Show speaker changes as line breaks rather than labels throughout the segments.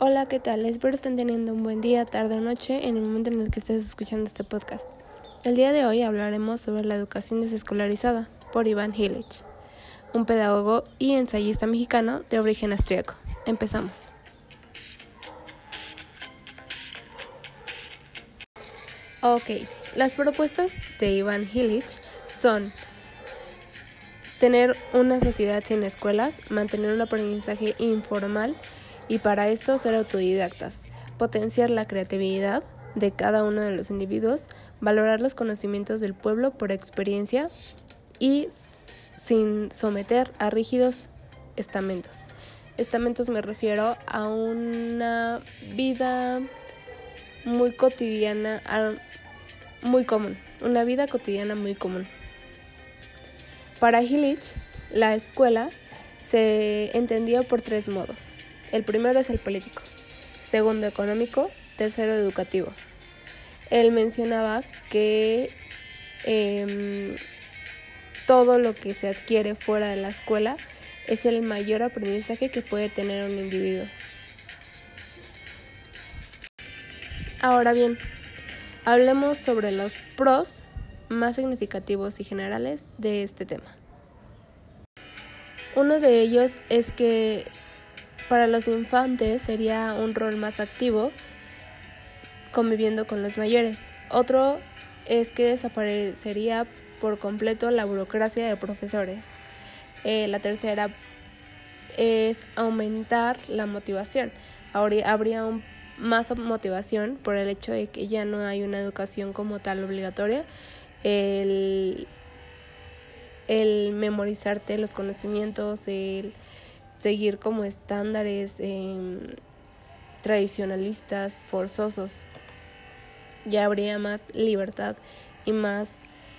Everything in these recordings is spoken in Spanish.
Hola, ¿qué tal? Espero estén teniendo un buen día, tarde o noche en el momento en el que estés escuchando este podcast. El día de hoy hablaremos sobre la educación desescolarizada por Iván Hillich, un pedagogo y ensayista mexicano de origen austríaco. Empezamos. Ok, las propuestas de Iván Hillich son tener una sociedad sin escuelas, mantener un aprendizaje informal y para esto ser autodidactas, potenciar la creatividad de cada uno de los individuos, valorar los conocimientos del pueblo por experiencia y sin someter a rígidos estamentos. Estamentos me refiero a una vida muy cotidiana, muy común, una vida cotidiana muy común. Para Hillich, la escuela se entendía por tres modos. El primero es el político, segundo económico, tercero educativo. Él mencionaba que em, todo lo que se adquiere fuera de la escuela es el mayor aprendizaje que puede tener un individuo. Ahora bien, hablemos sobre los pros más significativos y generales de este tema. Uno de ellos es que para los infantes sería un rol más activo conviviendo con los mayores. Otro es que desaparecería por completo la burocracia de profesores. Eh, la tercera es aumentar la motivación. habría más motivación por el hecho de que ya no hay una educación como tal obligatoria, el, memorizarte los conocimientos, el seguir como estándares em, tradicionalistas forzosos. Ya habría más libertad y más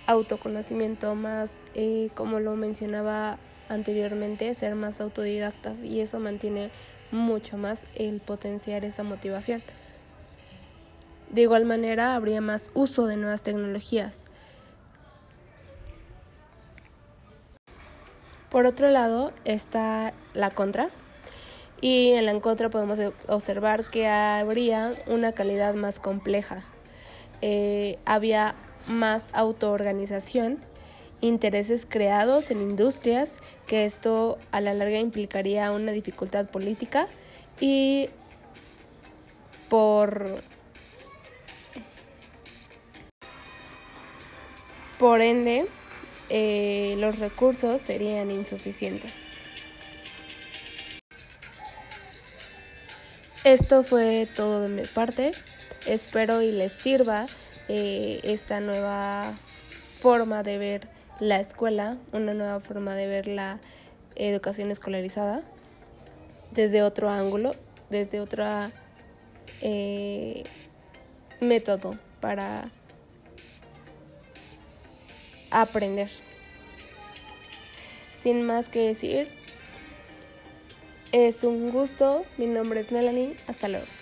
autoconocimiento, más, eh, como lo mencionaba anteriormente, ser más autodidactas y eso mantiene mucho más el potenciar esa motivación. De igual manera, habría más uso de nuevas tecnologías. Por otro lado está la contra. Y en la contra podemos observar que habría una calidad más compleja. Eh, había más autoorganización, intereses creados en industrias, que esto a la larga implicaría una dificultad política y por por ende eh, los recursos serían insuficientes. Esto fue todo de mi parte. Espero y les sirva eh, esta nueva forma de ver la escuela, una nueva forma de ver la educación escolarizada desde otro ángulo, desde otro eh, método para aprender. Sin más que decir, es un gusto. Mi nombre es Melanie. Hasta luego.